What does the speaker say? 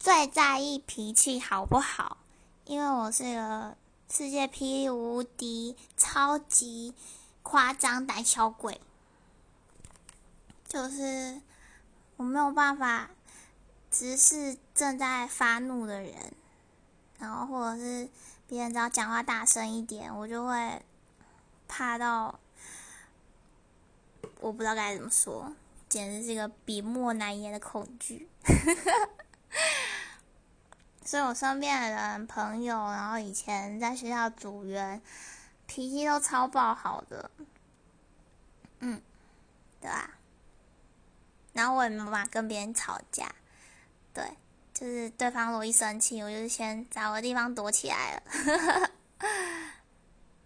最在意脾气好不好，因为我是个世界霹雳无敌、超级夸张胆小鬼，就是我没有办法直视正在发怒的人，然后或者是别人只要讲话大声一点，我就会怕到我不知道该怎么说，简直是一个笔墨难言的恐惧。所以我身边的人、朋友，然后以前在学校组员，脾气都超爆好的，嗯，对吧？然后我也没办法跟别人吵架，对，就是对方如果一生气，我就先找个地方躲起来了。